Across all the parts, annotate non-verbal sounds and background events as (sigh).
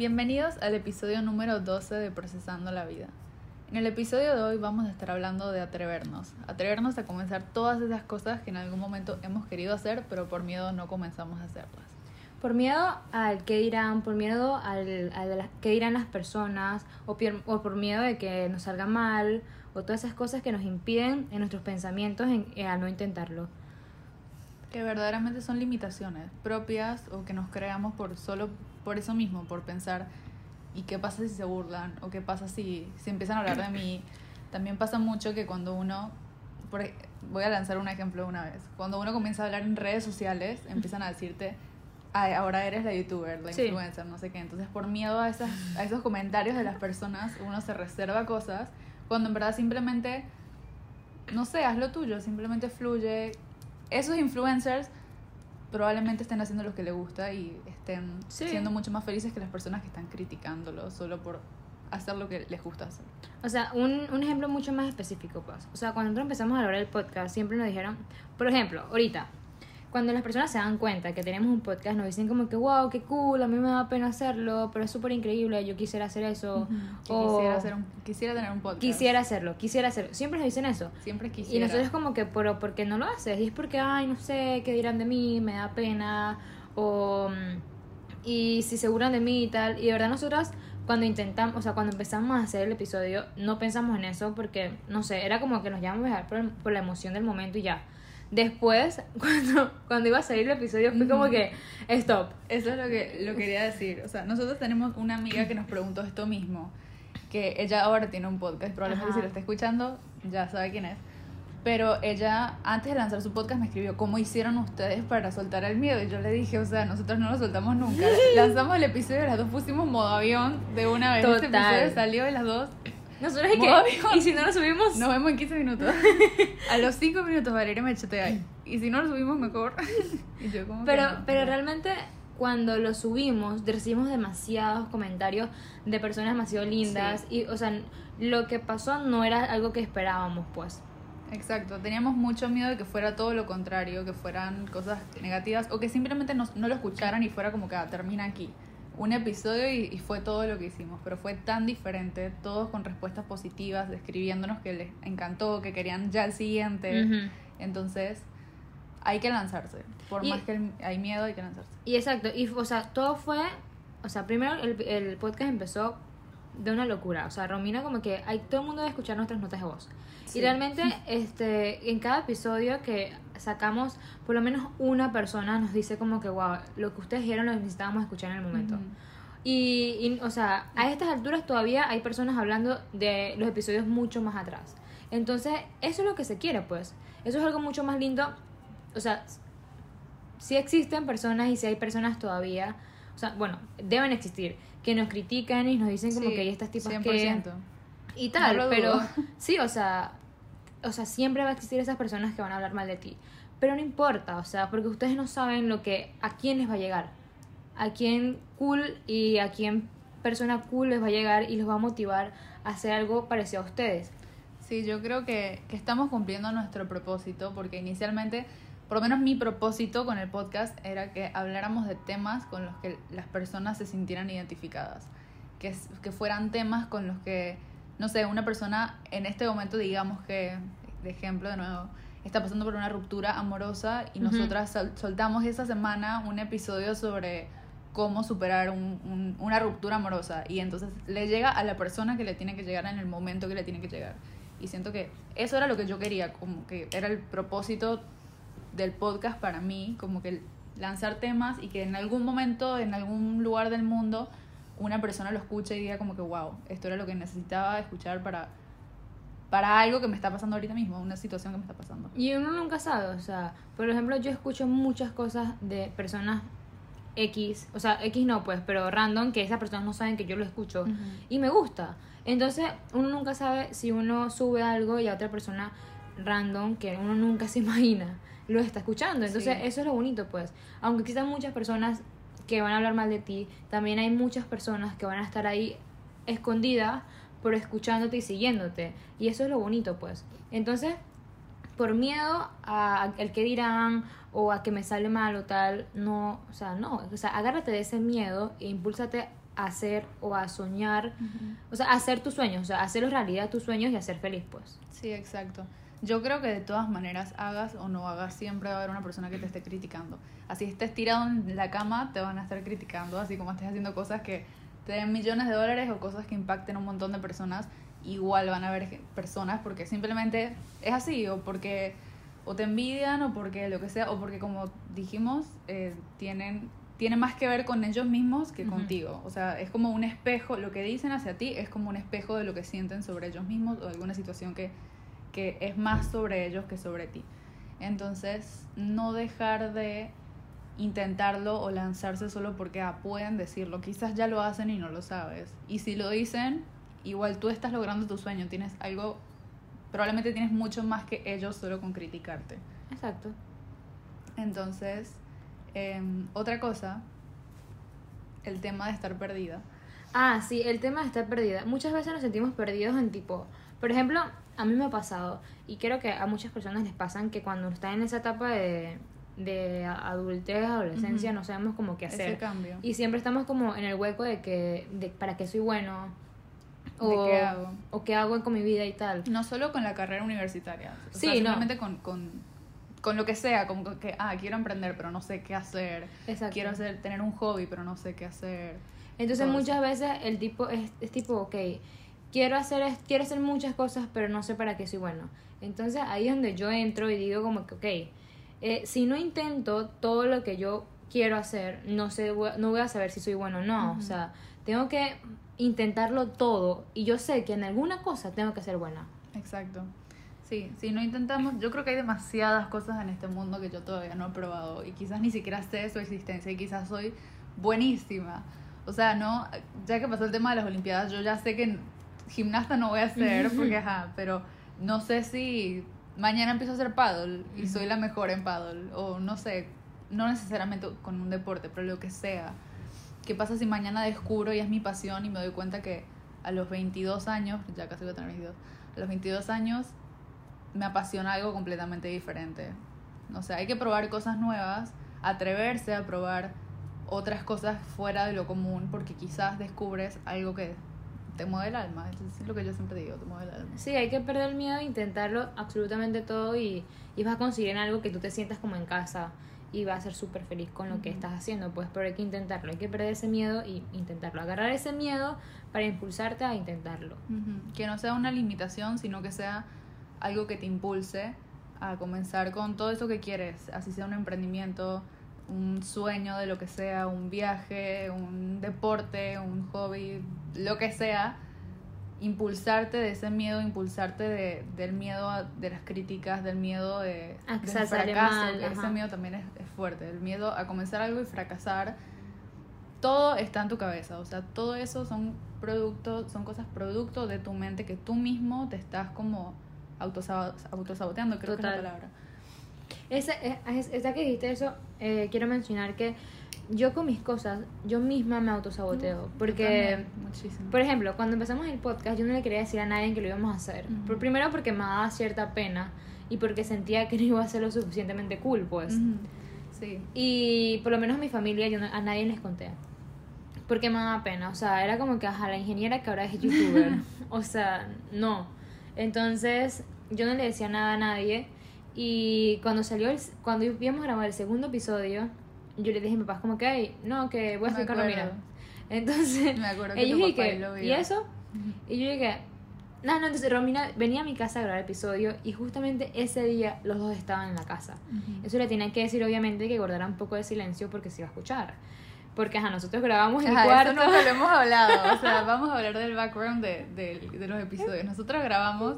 Bienvenidos al episodio número 12 de Procesando la Vida. En el episodio de hoy vamos a estar hablando de atrevernos, atrevernos a comenzar todas esas cosas que en algún momento hemos querido hacer, pero por miedo no comenzamos a hacerlas. Por miedo al que dirán, por miedo al, al que dirán las personas, o, o, por miedo de que nos salga mal, o todas esas cosas que nos impiden en nuestros pensamientos en, eh, al no intentarlo. Que verdaderamente son limitaciones propias o que nos creamos por solo por eso mismo, por pensar, ¿y qué pasa si se burlan? ¿O qué pasa si, si empiezan a hablar de mí? También pasa mucho que cuando uno, por, voy a lanzar un ejemplo una vez, cuando uno comienza a hablar en redes sociales, empiezan a decirte, Ay, ahora eres la youtuber, la influencer, no sé qué. Entonces, por miedo a, esas, a esos comentarios de las personas, uno se reserva cosas, cuando en verdad simplemente, no sé, haz lo tuyo, simplemente fluye. Esos influencers probablemente estén haciendo lo que les gusta y estén siendo mucho más felices que las personas que están criticándolo solo por hacer lo que les gusta hacer. O sea, un, un ejemplo mucho más específico, pues. O sea, cuando nosotros empezamos a hablar el podcast, siempre nos dijeron, por ejemplo, ahorita, cuando las personas se dan cuenta que tenemos un podcast, nos dicen como que, wow, qué cool, a mí me da pena hacerlo, pero es súper increíble, yo quisiera hacer eso. o quisiera, hacer un, quisiera tener un podcast. Quisiera hacerlo, quisiera hacerlo. Siempre nos dicen eso. Siempre quisiera. Y nosotros como que, pero ¿por qué no lo haces? Y es porque, ay, no sé, qué dirán de mí, me da pena, o... Y si se burlan de mí y tal. Y de verdad nosotras cuando intentamos, o sea, cuando empezamos a hacer el episodio, no pensamos en eso porque, no sé, era como que nos llevamos a dejar por, por la emoción del momento y ya Después, (laughs) cuando, cuando iba a salir el episodio, fue como que, stop. Eso es lo que lo quería decir. O sea, nosotros tenemos una amiga que nos preguntó esto mismo, que ella ahora tiene un podcast, probablemente si lo está escuchando, ya sabe quién es. Pero ella, antes de lanzar su podcast, me escribió, ¿cómo hicieron ustedes para soltar el miedo? Y yo le dije, o sea, nosotros no lo soltamos nunca. (laughs) Lanzamos el episodio, las dos pusimos modo avión de una vez. Este episodio salió y las dos nosotros es que, y si no lo subimos, nos vemos en 15 minutos. (laughs) a los 5 minutos Valeria me chatea. Y si no lo subimos, mejor. (laughs) y yo como pero, pero realmente cuando lo subimos recibimos demasiados comentarios de personas demasiado lindas. Y o sea lo que pasó no era algo que esperábamos pues. Exacto. Teníamos mucho miedo de que fuera todo lo contrario que fueran cosas negativas o que simplemente no, no lo escucharan y fuera como que ah, termina aquí un episodio y, fue todo lo que hicimos, pero fue tan diferente, todos con respuestas positivas, describiéndonos que les encantó, que querían ya el siguiente. Entonces, hay que lanzarse. Por más que hay miedo, hay que lanzarse. Y exacto, y o sea, todo fue, o sea, primero el, el podcast empezó de una locura. O sea, Romina como que hay, todo el mundo debe escuchar nuestras notas de voz. Y realmente (laughs) este, en cada episodio que sacamos, por lo menos una persona nos dice como que, wow, lo que ustedes dijeron lo necesitábamos escuchar en el momento. y, y, o sea, a estas alturas todavía hay personas hablando de los episodios mucho más atrás. Entonces, eso es lo que se quiere, pues. Eso es algo mucho más lindo. O sea, si existen personas y si hay personas todavía, o sea, bueno, deben existir que nos critican y nos dicen como que hay estas tipas 100%. que y tal, pero (laughs) sí, o sea, o sea, siempre va a existir esas personas que van a hablar mal de ti, pero no importa, o sea, porque ustedes no saben lo que a quién les va a llegar, a quién cool y a quién persona cool les va a llegar y los va a motivar a hacer algo parecido a ustedes. Sí, yo creo que, que estamos cumpliendo nuestro propósito porque inicialmente por lo menos mi propósito con el podcast era que habláramos de temas con los que las personas se sintieran identificadas, que, que fueran temas con los que, no sé, una persona en este momento digamos que, de ejemplo de nuevo, está pasando por una ruptura amorosa y nosotras soltamos esa semana un episodio sobre cómo superar un, una ruptura amorosa y entonces le llega a la persona que le tiene que llegar en el momento que le tiene que llegar. Y siento que eso era lo que yo quería, como que era el propósito del podcast para mí, como que lanzar temas y que en algún momento, en algún lugar del mundo, una persona lo escuche y diga como que, wow, esto era lo que necesitaba escuchar para, para algo que me está pasando ahorita mismo, una situación que me está pasando. Y uno nunca sabe, o sea, por ejemplo, yo escucho muchas cosas de personas X, o sea, X no pues, pero random, que esas personas no saben que yo lo escucho y me gusta. Entonces, uno nunca sabe si uno sube algo y a otra persona random que uno nunca se (laughs) imagina lo está escuchando. Entonces, Sí. eso es lo bonito, pues. Aunque existan muchas personas que van a hablar mal de ti, también hay muchas personas que van a estar ahí escondidas, pero escuchándote y siguiéndote. Y eso es lo bonito, pues. Entonces, por miedo a, el que dirán o a que me sale mal o tal, no, o sea, no, o sea, agárrate de ese miedo e impúlsate a hacer o a soñar, o sea, a hacer tus sueños, o sea, a hacerlos realidad tus sueños y a ser feliz, pues. Sí, exacto. Yo creo que de todas maneras, hagas o no hagas, siempre va a haber una persona que te esté criticando. Así estés tirado en la cama, te van a estar criticando, así como estés haciendo cosas que te den millones de dólares o cosas que impacten a un montón de personas, igual van a haber personas porque simplemente es así, o porque o te envidian, o porque lo que sea, o porque como dijimos, eh, tienen, tiene más que ver con ellos mismos que contigo. O sea, es como un espejo, lo que dicen hacia ti es como un espejo de lo que sienten sobre ellos mismos o alguna situación que, que es más sobre ellos que sobre ti. Entonces, no dejar de intentarlo o lanzarse solo porque ah, pueden decirlo. Quizás ya lo hacen y no lo sabes. Y si lo dicen, igual tú estás logrando tu sueño. Tienes algo, probablemente tienes mucho más que ellos solo con criticarte. Exacto. Entonces, em, otra cosa, el tema de estar perdida. Ah, sí, el tema de estar perdida. Muchas veces nos sentimos perdidos en tipo, por ejemplo, a mí me ha pasado, y creo que a muchas personas les pasan que cuando están en esa etapa de, de adultez, adolescencia, Ujú. no sabemos cómo qué Ese hacer. cambio. Y siempre estamos como en el hueco de que, de para qué soy bueno, ¿De o qué hago? o qué hago con mi vida y tal. No solo con la carrera universitaria. O Sí, sea, no. simplemente con, con, con lo que sea, como que, ah, quiero emprender, pero no sé qué hacer. Exacto. Quiero hacer, tener un hobby, pero no sé qué hacer. Entonces todo muchas veces el tipo es, es tipo, ok, quiero hacer, es- quiero hacer muchas cosas, pero no sé para qué soy bueno. Entonces ahí es donde yo entro y digo como que, ok, eh, si no intento todo lo que yo quiero hacer, no, sé, no voy a saber si soy bueno o no. O sea, tengo que intentarlo todo y yo sé que en alguna cosa tengo que ser buena. Exacto. Sí, si no intentamos, yo creo que hay demasiadas cosas en este mundo que yo todavía no he probado y quizás ni siquiera sé su existencia y quizás soy buenísima. O sea, no, ya que pasó el tema de las Olimpiadas, yo ya sé que gimnasta no voy a hacer (laughs) porque ajá, pero no sé si mañana empiezo a hacer paddle y soy la mejor en paddle o no sé, no necesariamente con un deporte, pero lo que sea. ¿Qué pasa si mañana descubro y es mi pasión y me doy cuenta que a los 22 años, ya casi voy a tener 22, a los 22 años me apasiona algo completamente diferente? O sea, hay que probar cosas nuevas, atreverse a probar otras cosas fuera de lo común, porque quizás descubres algo que te mueve el alma. Eso es lo que yo siempre digo, te mueve el alma. Sí, hay que perder el miedo intentarlo absolutamente todo y, y vas a conseguir algo que tú te sientas como en casa y vas a ser súper feliz con lo que estás haciendo, pues, pero hay que intentarlo, hay que perder ese miedo y intentarlo, agarrar ese miedo para impulsarte a intentarlo. Que no sea una limitación, sino que sea algo que te impulse a comenzar con todo eso que quieres, así sea un emprendimiento, un sueño de lo que sea, un viaje, un deporte, un hobby, lo que sea, impulsarte de ese miedo, impulsarte de, del miedo a- de las críticas, del miedo de, A que del fracaso, mal, que ese miedo también es, es fuerte, el miedo a comenzar algo y fracasar, todo está en tu cabeza, o sea, todo eso son productos, son cosas producto de tu mente que tú mismo te estás como autosaboteando, creo que es la palabra. Esa, es, esa que dijiste eso, eh, quiero mencionar que yo con mis cosas, yo misma me autosaboteo, porque... Por ejemplo, cuando empezamos el podcast, yo no le quería decir a nadie que lo íbamos a hacer. Ujú. Por- primero porque me daba cierta pena y porque sentía que no iba a ser lo suficientemente cool, pues. Sí. Y por lo menos mi familia, yo no- a nadie les conté. Porque me daba pena. O sea, era como que, ajá, la ingeniera que ahora es youtuber. (laughs) o sea, no. Entonces, yo no le decía nada a nadie. Y cuando salió, el, cuando íbamos a grabar el segundo episodio, yo le dije a mi papá como que, "Ay, no, que voy a estar con. Romina. Entonces, Me acuerdo (laughs) que ellos tu y papá que, lo ¿y vio. eso? Y yo dije, no, no, entonces Romina venía a mi casa a grabar el episodio y justamente ese día los dos estaban en la casa. Ujú. Eso le tenía que decir obviamente que guardara un poco de silencio porque se iba a escuchar. Porque ajá, nosotros grabamos en Ajá, mi cuarto. Eso nunca lo hemos hablado. O sea, (laughs) vamos a hablar del background de, de- de los episodios.Nosotros grabamos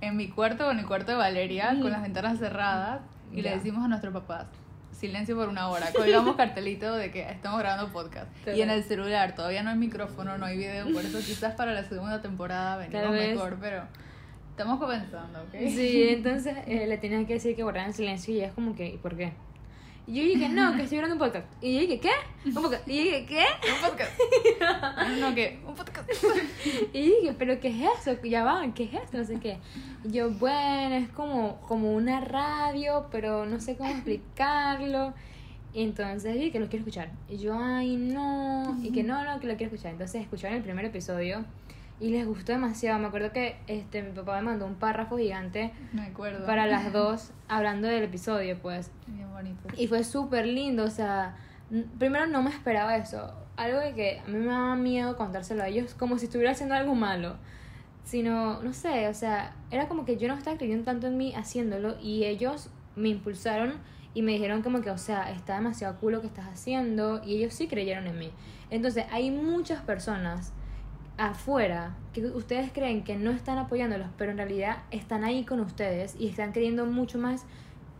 en mi cuarto o en el cuarto de Valeria con las ventanas cerradas y le decimos a nuestros papás, silencio por una hora. Colgamos (laughs) cartelito de que estamos grabando podcast. Y en el celular todavía no hay micrófono, no hay video, por eso quizás para la segunda temporada venimos mejor, pero estamos comenzando, ¿ok? Sí, entonces eh, le tenían que decir que guardaran silencio y es como que, ¿y por qué? Y yo dije, no, que estoy grabando un podcast. Y yo dije, ¿qué? Un podcast. Y yo dije, ¿qué? Un podcast. (laughs) no, ¿qué? Un podcast. (laughs) Y dije, ¿pero qué es eso? Ya van, ¿qué es esto? No sé qué. Y yo, bueno, es como, como una radio, pero no sé cómo explicarlo. Y entonces dije que lo quiero escuchar. Y yo, ay, no. Y que no, no, que lo quiero escuchar. Entonces escucharon el primer episodio y les gustó demasiado. Me acuerdo que este mi papá me mandó un párrafo gigante me acuerdo. para las (laughs) dos hablando del episodio, pues. Bien bonito. Y fue súper lindo, o sea, primero no me esperaba eso. Algo de que a mí me daba miedo contárselo a ellos como si estuviera haciendo algo malo. Sino, no sé, o sea, era como que yo no estaba creyendo tanto en mí haciéndolo y ellos me impulsaron y me dijeron como que, o sea, está demasiado cool lo que estás haciendo y ellos sí creyeron en mí. Entonces, hay muchas personas afuera que ustedes creen que no están apoyándolos, pero en realidad están ahí con ustedes y están creyendo mucho más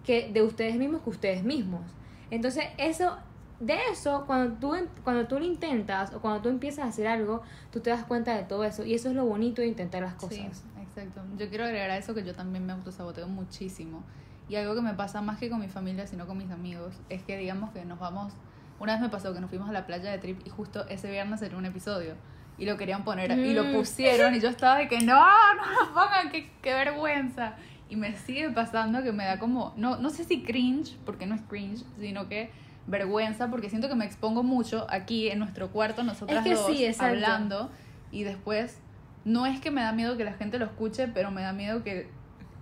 que de ustedes mismos que ustedes mismos. Entonces, eso de eso cuando tú cuando tú lo intentas o cuando tú empiezas a hacer algo, tú te das cuenta de todo eso y eso es lo bonito de intentar las cosas. Sí, exacto. Yo quiero agregar a eso que yo también me autosaboteo muchísimo. Y algo que me pasa más que con mi familia, sino con mis amigos, es que digamos que nos vamos una vez me pasó que nos fuimos a la playa de Trip y justo ese viernes era un episodio y lo querían poner y lo mm. pusieron y yo estaba de que no, no lo pongan, qué, qué vergüenza. Y me sigue pasando que me da como, no, no sé si cringe, porque no es cringe, sino que vergüenza, porque siento que me expongo mucho aquí en nuestro cuarto, nosotras dos, hablando, y después, no es que me da miedo que la gente lo escuche, pero me da miedo que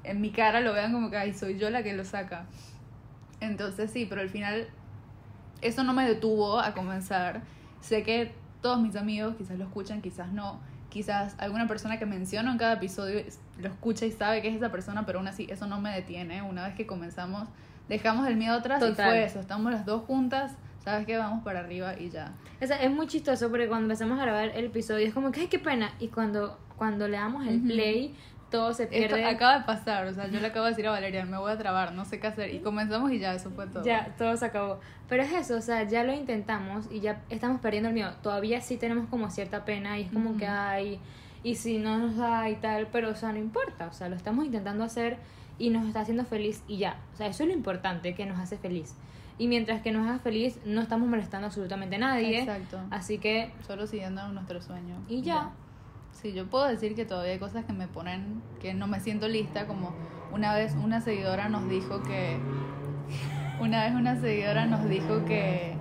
en mi cara lo vean como que, ay, soy yo la que lo saca. Entonces sí, pero al final eso no me detuvo a comenzar. Sé que todos mis amigos quizás lo escuchan, quizás no. Quizás alguna persona que menciono en cada episodio lo escucha y sabe que es esa persona, pero aún así eso no me detiene. Una vez que comenzamos, dejamos el miedo atrás y fue eso. Estamos las dos juntas, sabes que vamos para arriba y ya. O sea, es muy chistoso porque cuando empezamos a grabar el episodio es como que, ay, qué pena. Y cuando, cuando le damos el play, todo se pierde. Esto acaba de pasar, o sea, yo le acabo de decir a Valeria, me voy a trabar, no sé qué hacer. Y comenzamos y ya, eso fue todo. Ya, todo se acabó. Pero es eso, o sea, ya lo intentamos y ya estamos perdiendo el miedo. Todavía sí tenemos como cierta pena y es como que hay, y si no nos da y tal, pero o sea, no importa, o sea, lo estamos intentando hacer y nos está haciendo feliz y ya. O sea, eso es lo importante, que nos hace feliz. Y mientras que nos haga feliz, no estamos molestando absolutamente a nadie. Exacto. Así que... Solo siguiendo nuestro sueño. Y ya. Sí, yo puedo decir que todavía hay cosas que me ponen que no me siento lista, como una vez una seguidora nos dijo que (laughs) una vez una seguidora nos dijo que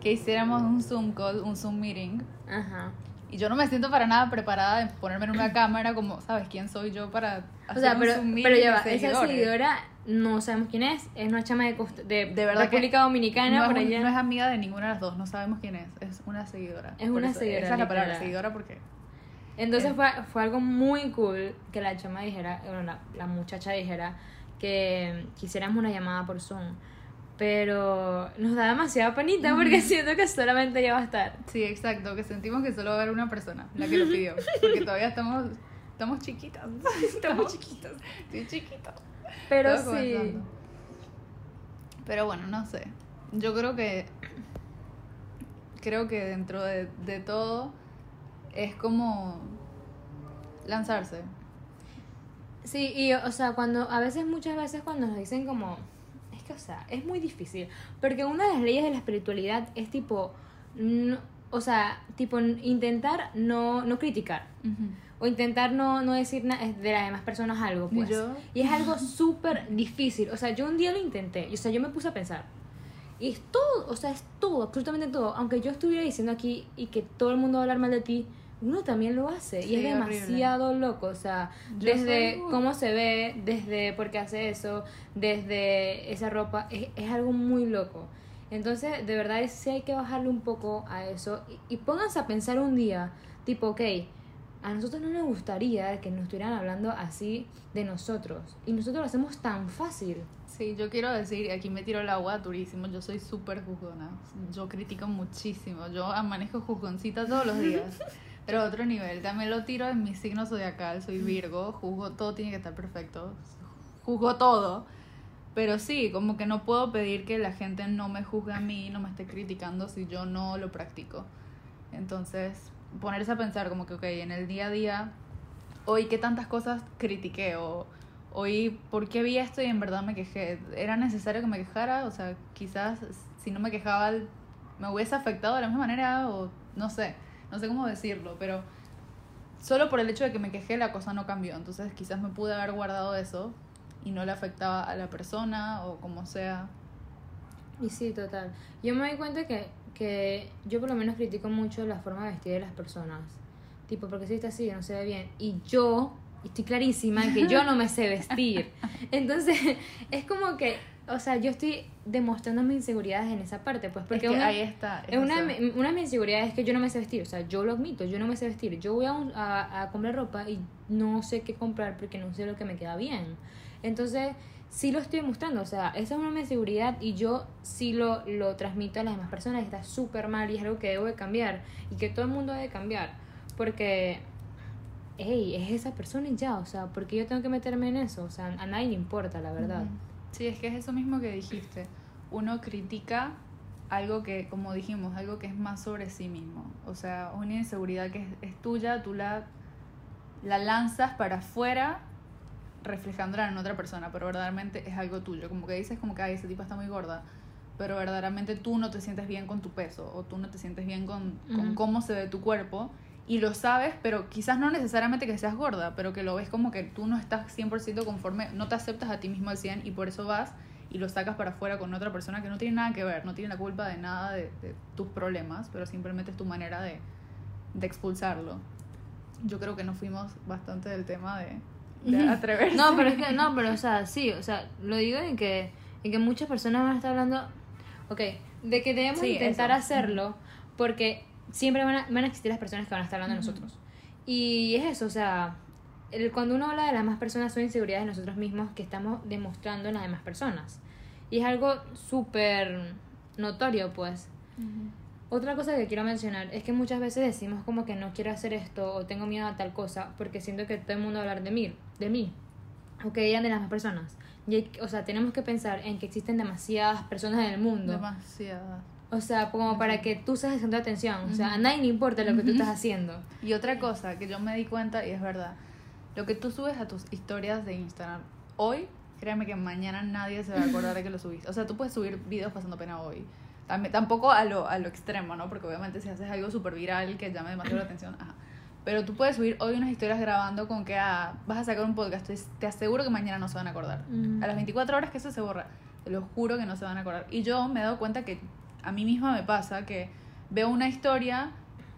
que hiciéramos un Zoom call, un Zoom meeting. Ajá. Y yo no me siento para nada preparada de ponerme en una cámara como, ¿sabes quién soy yo para hacer o sea, un pero, Zoom meeting? Pero ya va, esa seguidora no sabemos quién es, es una chama de, de, de verdad República Dominicana no por es, allá. No es amiga de ninguna de las dos, no sabemos quién es, es una seguidora. Es una seguidora. Esa es la palabra, seguidora porque entonces fue, fue algo muy cool que la chama dijera, bueno, la, la muchacha dijera que quisiéramos una llamada por Zoom. Pero nos da demasiada penita porque siento que solamente ella va a estar. Sí, exacto, que sentimos que solo va a haber una persona, la que lo (laughs) pidió. Porque todavía estamos, estamos chiquitas. Estamos chiquitas. Estoy chiquita. Pero sí. Pero bueno, no sé. Yo creo que. Creo que dentro de, de todo es como lanzarse. Sí, y o sea, cuando a veces, muchas veces cuando nos dicen como, es que, o sea, es muy difícil, porque una de las leyes de la espiritualidad es tipo, o sea, tipo intentar no, no criticar. O intentar no, no decir nada de las demás personas algo, pues. Y es algo súper difícil. O sea, yo un día lo intenté. O sea, yo me puse a pensar. Y es todo, o sea, es todo, absolutamente todo. Aunque yo estuviera diciendo aquí y que todo el mundo va a hablar mal de ti, uno también lo hace y es demasiado loco, o sea, desde cómo se ve, desde por qué hace eso, desde esa ropa, es, es algo muy loco. Entonces, de verdad, sí hay que bajarle un poco a eso y, y pónganse a pensar un día, tipo, ok, a nosotros no nos gustaría que nos estuvieran hablando así de nosotros y nosotros lo hacemos tan fácil. Sí, yo quiero decir, aquí me tiro el agua durísimo, yo soy súper juzgona, yo critico muchísimo, yo manejo juzgoncita todos los días. (laughs) Pero otro nivel, también lo tiro en mi signo zodiacal, soy Virgo, juzgo todo tiene que estar perfecto, juzgo todo. Pero sí, como que no puedo pedir que la gente no me juzgue a mí, no me esté criticando si yo no lo practico. Entonces, ponerse a pensar como que, ok, en el día a día, hoy qué tantas cosas critiqué o hoy por qué vi esto y en verdad me quejé. ¿Era necesario que me quejara? O sea, quizás si no me quejaba me hubiese afectado de la misma manera o no sé, no sé cómo decirlo, pero solo por el hecho de que me quejé la cosa no cambió. Entonces quizás me pude haber guardado eso y no le afectaba a la persona o como sea. Y sí, total. Yo me doy cuenta que, que yo por lo menos critico mucho la forma de vestir de las personas. Tipo, porque si está así, no se ve bien. Y yo estoy clarísima que yo no me sé vestir. Entonces, (laughs) es como que, o sea, yo estoy demostrando mis inseguridades en esa parte, pues porque Es que una, ahí está. es una, una de mis inseguridades es que yo no me sé vestir, o sea, yo lo admito, yo no me sé vestir. Yo voy a, un- a, a comprar ropa y no sé qué comprar porque no sé lo que me queda bien. Entonces, sí lo estoy demostrando, o sea, esa es una de mis inseguridad y yo sí lo, lo transmito a las demás personas y está súper mal y es algo que debo de cambiar y que todo el mundo debe cambiar. Porque, hey, es esa persona y ya, o sea, porque yo tengo que meterme en eso, o sea, a nadie le importa, la verdad. Sí, es que es eso mismo que dijiste. Uno critica algo que, como dijimos, algo que es más sobre sí mismo. O sea, una inseguridad que es, es tuya, tú la, la lanzas para afuera reflejándola en otra persona, pero verdaderamente es algo tuyo. Como que dices como que, ay, ese tipo está muy gorda, pero verdaderamente tú no te sientes bien con tu peso o tú no te sientes bien con, con cómo se ve tu cuerpo y lo sabes, pero quizás no necesariamente que seas gorda, pero que lo ves como que tú no estás 100% conforme, no te aceptas a ti mismo al 100 y por eso vas y lo sacas para afuera con otra persona que no tiene nada que ver, no tiene la culpa de nada de, de tus problemas, pero simplemente es tu manera de, de expulsarlo. Yo creo que nos fuimos bastante del tema de, de atreverse. No, pero es que, no, pero o sea, (laughs) sí, o sea, lo digo en que, en que muchas personas van a estar hablando, ok, de que debemos Sí, intentar eso. hacerlo porque siempre van a, van a existir las personas que van a estar hablando de nosotros. Y es eso, o sea, el, cuando uno habla de las demás personas son inseguridades de nosotros mismos que estamos demostrando en las demás personas. Y es algo súper notorio, pues. Otra cosa que quiero mencionar es que muchas veces decimos como que no quiero hacer esto o tengo miedo a tal cosa porque siento que todo el mundo va a hablar de mí, de mí o que digan de las demás personas. Y o sea, tenemos que pensar en que existen demasiadas personas en el mundo. Demasiada. O sea, como para que tú seas el centro de atención. O sea, a nadie le importa lo que tú estás haciendo. Y otra cosa que yo me di cuenta, y es verdad, lo que tú subes a tus historias de Instagram hoy, créeme que mañana nadie se va a acordar de que lo subiste. O sea, tú puedes subir videos pasando pena hoy. También, tampoco a lo, a lo extremo, ¿no? Porque obviamente si haces algo súper viral que llame demasiado la atención, ajá. Pero tú puedes subir hoy unas historias grabando con que ah, vas a sacar un podcast. Te, te aseguro que mañana no se van a acordar. Mm. A las 24 horas que eso se borra. Te lo juro que no se van a acordar. Y yo me he dado cuenta que a mí misma me pasa que veo una historia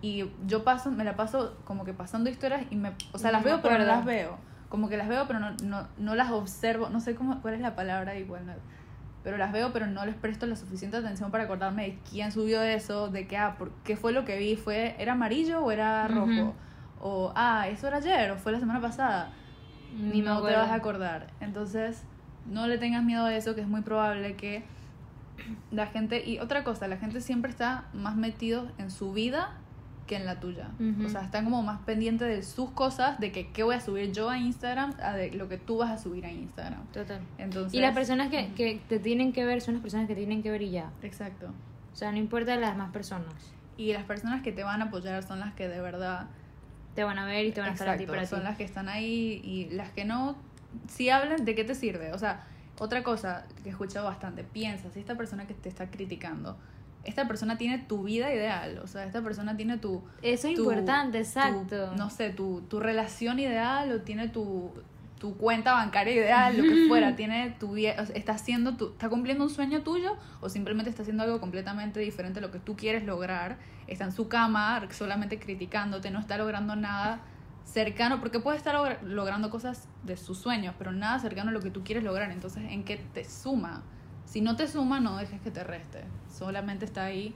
y yo paso, me la paso como que pasando historias y me, o sea, No las veo pero no las veo. Como que las veo pero no, no, no las observo, no sé cómo, cuál es la palabra igual, no- pero las veo pero no les presto la suficiente atención para acordarme de quién subió eso, de qué, ah, por, qué fue lo que vi, fue, ¿era amarillo o era rojo? O, ah, eso era ayer o fue la semana pasada Ni me no te vas a acordar. Entonces, no le tengas miedo a eso, que es muy probable que la gente... Y otra cosa, la gente siempre está más metido en su vida que en la tuya. Ujú. O sea, están como más pendientes de sus cosas, de que qué voy a subir yo a Instagram, a de lo que tú vas a subir a Instagram. Total. Entonces... Y las personas que, que te tienen que ver son las personas que tienen que ver y ya. Exacto. O sea, no importa las demás personas. Y las personas que te van a apoyar son las que de verdad... Te van a ver y te van a estar a ti Exacto, para son ti. las que están ahí y las que no, si hablan, ¿de qué te sirve? O sea, otra cosa que he escuchado bastante, piensa, si esta persona que te está criticando, esta persona tiene tu vida ideal, o sea, esta persona tiene tu... Eso es tu- importante, tu- exacto. no sé, tu, tu relación ideal o tiene tu, tu cuenta bancaria ideal, lo que (laughs) fuera, tiene tu vie- o sea, está haciendo tu, está cumpliendo un sueño tuyo o simplemente está haciendo algo completamente diferente a lo que tú quieres lograr, está en su cama solamente criticándote, no está logrando nada cercano, porque puede estar logra- logrando cosas de sus sueños, pero nada cercano a lo que tú quieres lograr, entonces ¿en qué te suma? Si no te suma, no dejes que te reste, solamente está ahí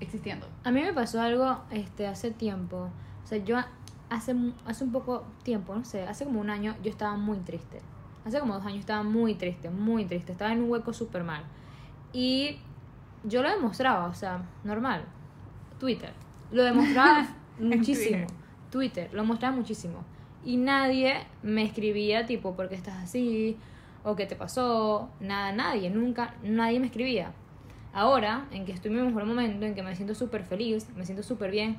existiendo. A mí me pasó algo este hace tiempo. O sea, yo hace, hace un poco tiempo, no sé, hace como un año yo estaba muy triste. Hace como dos años estaba muy triste, muy triste. Estaba en un hueco súper mal. Y yo lo demostraba, o sea, normal. Twitter. Lo demostraba (laughs) muchísimo. Twitter, lo mostraba muchísimo. Y nadie me escribía tipo, ¿por qué estás así? o qué te pasó, nada, nadie, nunca, nadie me escribía. Ahora, en que estoy en mi mejor momento, en que me siento súper feliz, me siento súper bien,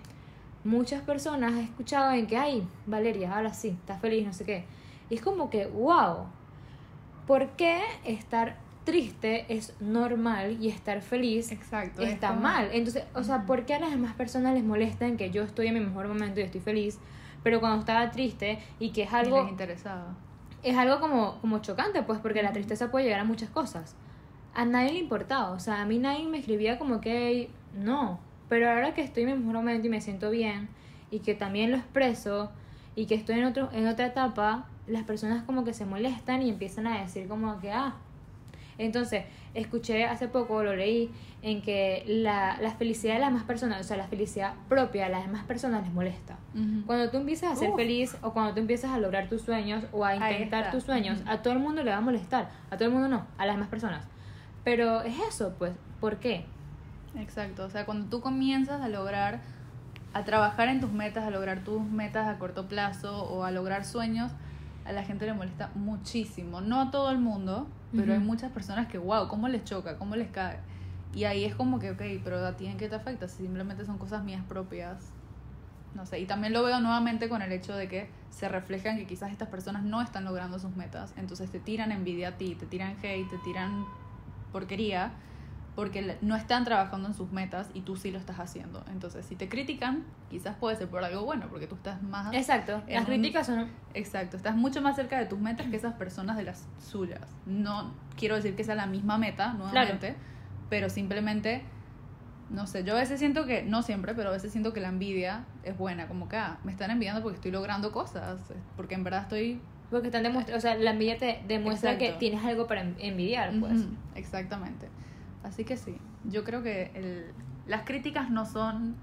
muchas personas he escuchado en que, ay, Valeria, ahora sí, estás feliz, no sé qué. Y es como que, wow, ¿por qué estar triste es normal y estar feliz Exacto, es está como- mal? Entonces, o sea, ¿por qué a las demás personas les molesta en que yo estoy en mi mejor momento y estoy feliz? Pero cuando estaba triste y que es algo les interesaba. es algo como, como chocante, pues, porque la tristeza puede llegar a muchas cosas. A nadie le importaba, o sea, a mí nadie me escribía como que no. Pero ahora que estoy en mi mejor momento y me siento bien, y que también lo expreso, y que estoy en, otro, en otra etapa, las personas como que se molestan y empiezan a decir como que, ah. Entonces, escuché hace poco, lo leí, en que la, la felicidad de las demás personas, o sea, la felicidad propia de las demás personas les molesta. Cuando tú empiezas a ser feliz o cuando tú empiezas a lograr tus sueños o a intentar tus sueños, a todo el mundo le va a molestar. A todo el mundo no, a las demás personas. Pero es eso, pues, ¿por qué? Exacto, o sea, cuando tú comienzas a lograr, a trabajar en tus metas, a lograr tus metas a corto plazo o a lograr sueños, a la gente le molesta muchísimo. No a todo el mundo, pero hay Ujú. muchas personas que, wow, ¿cómo les choca? ¿Cómo les cae? Y ahí es como que, ok, pero a ti en qué te afecta? Si simplemente son cosas mías propias. No sé, y también lo veo nuevamente con el hecho de que se reflejan que quizás estas personas no están logrando sus metas. Entonces te tiran envidia a ti, te tiran hate, te tiran porquería porque no están trabajando en sus metas y tú sí lo estás haciendo. Entonces, si te critican, quizás puede ser por algo bueno, porque tú estás más... Exacto, las críticas son... Exacto, estás mucho más cerca de tus metas que esas personas de las suyas. No quiero decir que sea la misma meta, nuevamente, pero simplemente, no sé, yo a veces siento que, no siempre, pero a veces siento que la envidia es buena, como que, ah, me están envidiando porque estoy logrando cosas, porque en verdad estoy... Porque están demuestra, o sea, la envidia te demuestra Exacto. que tienes algo para en- envidiar, pues. Ujú, exactamente. Así que sí, yo creo que el, las críticas no son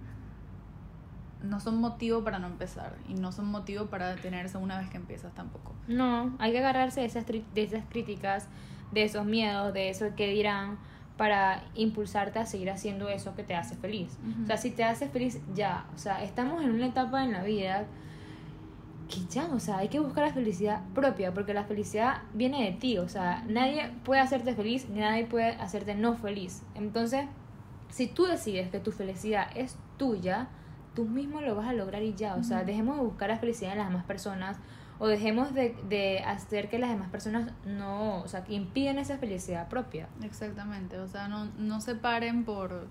no son motivo para no empezar y no son motivo para detenerse una vez que empiezas tampoco. No, hay que agarrarse de esas, de esas críticas, de esos miedos, de eso que dirán, para impulsarte a seguir haciendo eso que te hace feliz. O sea, si te hace feliz, ya. O sea, estamos en una etapa en la vida o sea, hay que buscar la felicidad propia, porque la felicidad viene de ti. O sea, nadie puede hacerte feliz, ni nadie puede hacerte no feliz. Entonces, si tú decides que tu felicidad es tuya, tú mismo lo vas a lograr y ya. O sea, dejemos de buscar la felicidad en las demás personas o dejemos de, de hacer que las demás personas no, o sea, que impiden esa felicidad propia. Exactamente, o sea, no, no se paren por,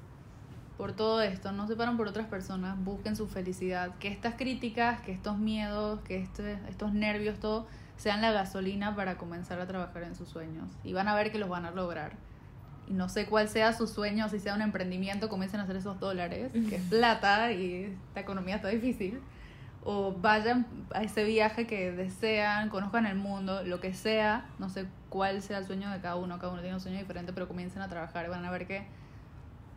por todo esto, no se paren por otras personas, busquen su felicidad, que estas críticas, que estos miedos, que este, estos nervios, todo, sean la gasolina para comenzar a trabajar en sus sueños y van a ver que los van a lograr. Y no sé cuál sea su sueño, si sea un emprendimiento, comiencen a hacer esos dólares, que es plata y esta economía está difícil. O vayan a ese viaje que desean, conozcan el mundo, lo que sea, no sé cuál sea el sueño de cada uno, cada uno tiene un sueño diferente, pero comiencen a trabajar y van a ver que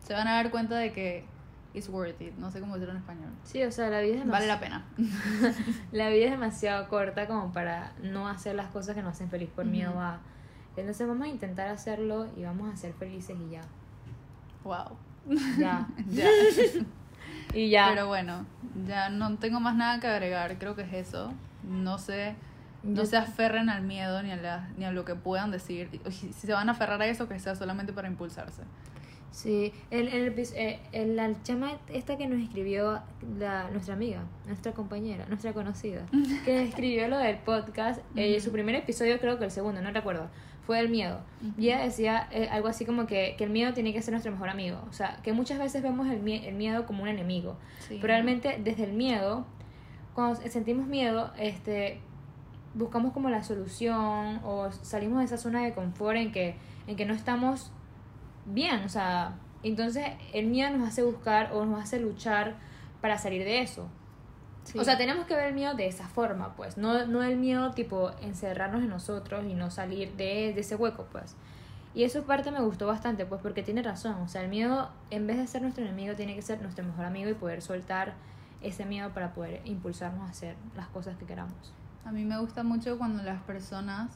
se van a dar cuenta de que it's worth it, no sé cómo decirlo en español. Sí, o sea, la vida es Vale la pena. (laughs) la vida es demasiado corta como para no hacer las cosas que nos hacen feliz por miedo a... Entonces vamos a intentar hacerlo y vamos a ser felices y ya. Wow. Ya. (laughs) Ya. (laughs) y ya. Pero bueno, ya no tengo más nada que agregar, creo que es eso. No sé, no Yo- se aferren al miedo ni a, la, ni a lo que puedan decir. Si se van a aferrar a eso, que sea solamente para impulsarse. Sí, el, el, epi- eh, el- la chama esta que nos escribió, la, nuestra amiga, nuestra compañera, nuestra conocida, (laughs) que escribió lo del podcast, eh, su primer episodio, creo que el segundo, no recuerdo, fue el miedo. Y ella decía eh, algo así como que, que el miedo tiene que ser nuestro mejor amigo. O sea, que muchas veces vemos el, el miedo como un enemigo. Sí, Pero realmente desde el miedo, cuando sentimos miedo, este, buscamos como la solución o salimos de esa zona de confort en que, en que no estamos bien. O sea, entonces el miedo nos hace buscar o nos hace luchar para salir de eso. Sí. O sea, tenemos que ver el miedo de esa forma, pues. No, no el miedo tipo encerrarnos en nosotros y no salir de, de ese hueco, pues. Y eso parte me gustó bastante, pues, porque tiene razón. O sea, el miedo, en vez de ser nuestro enemigo, tiene que ser nuestro mejor amigo y poder soltar ese miedo para poder impulsarnos a hacer las cosas que queramos. A mí me gusta mucho cuando las personas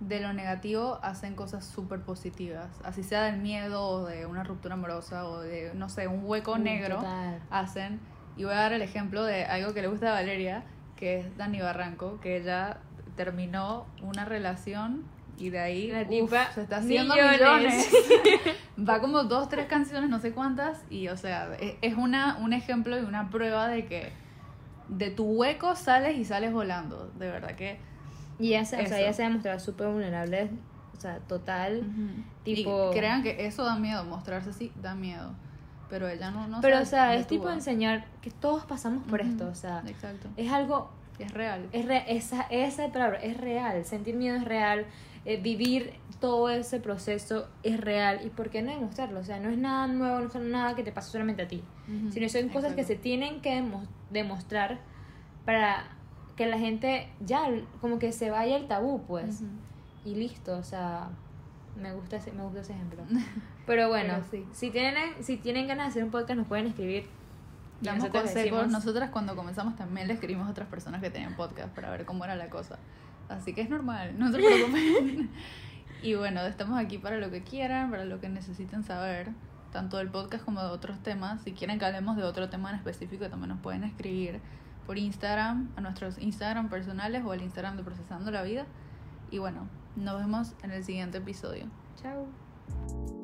de lo negativo hacen cosas súper positivas. Así sea del miedo o de una ruptura amorosa o de, no sé, un hueco Uh, negro. total. hacen. Y voy a dar el ejemplo de algo que le gusta a Valeria, que es Dani Barranco, que ella terminó una relación Y de ahí La uf, se está haciendo millones. millones. (laughs) Va como dos, tres canciones, no sé cuántas. Y o sea, es, es una, un ejemplo y una prueba de que de tu hueco sales y sales volando. De verdad que. Y ella se, o sea, ella se ha demostrado súper vulnerable, o sea, total. Tipo- Y crean que eso da miedo, mostrarse así da miedo. Pero ella no, no Pero, se o sea, es tipo enseñar que todos pasamos por Ujú, esto, o sea, Exacto. es algo, Es real. es re- esa, esa palabra es real, sentir miedo es real, eh, vivir todo ese proceso es real, y por qué no demostrarlo, o sea, no es nada nuevo, no es nada que te pasa solamente a ti, Ujú, sino son cosas que se exacto. tienen que demo- demostrar para que la gente ya, como que se vaya el tabú, pues, y listo, o sea, me gusta ese, me gusta ese ejemplo. (laughs) Pero bueno, Pero sí. si tienen si tienen ganas de hacer un podcast nos pueden escribir. Damos nosotros consejos. decimos- Nosotras cuando comenzamos también le escribimos a otras personas que tenían podcast para ver cómo era la cosa. Así que es normal, no se preocupen. (laughs) y bueno, estamos aquí para lo que quieran, para lo que necesiten saber, tanto del podcast como de otros temas. Si quieren que hablemos de otro tema en específico, también nos pueden escribir por Instagram, a nuestros Instagram personales o al Instagram de Procesando la Vida. Y bueno, nos vemos en el siguiente episodio. Chao.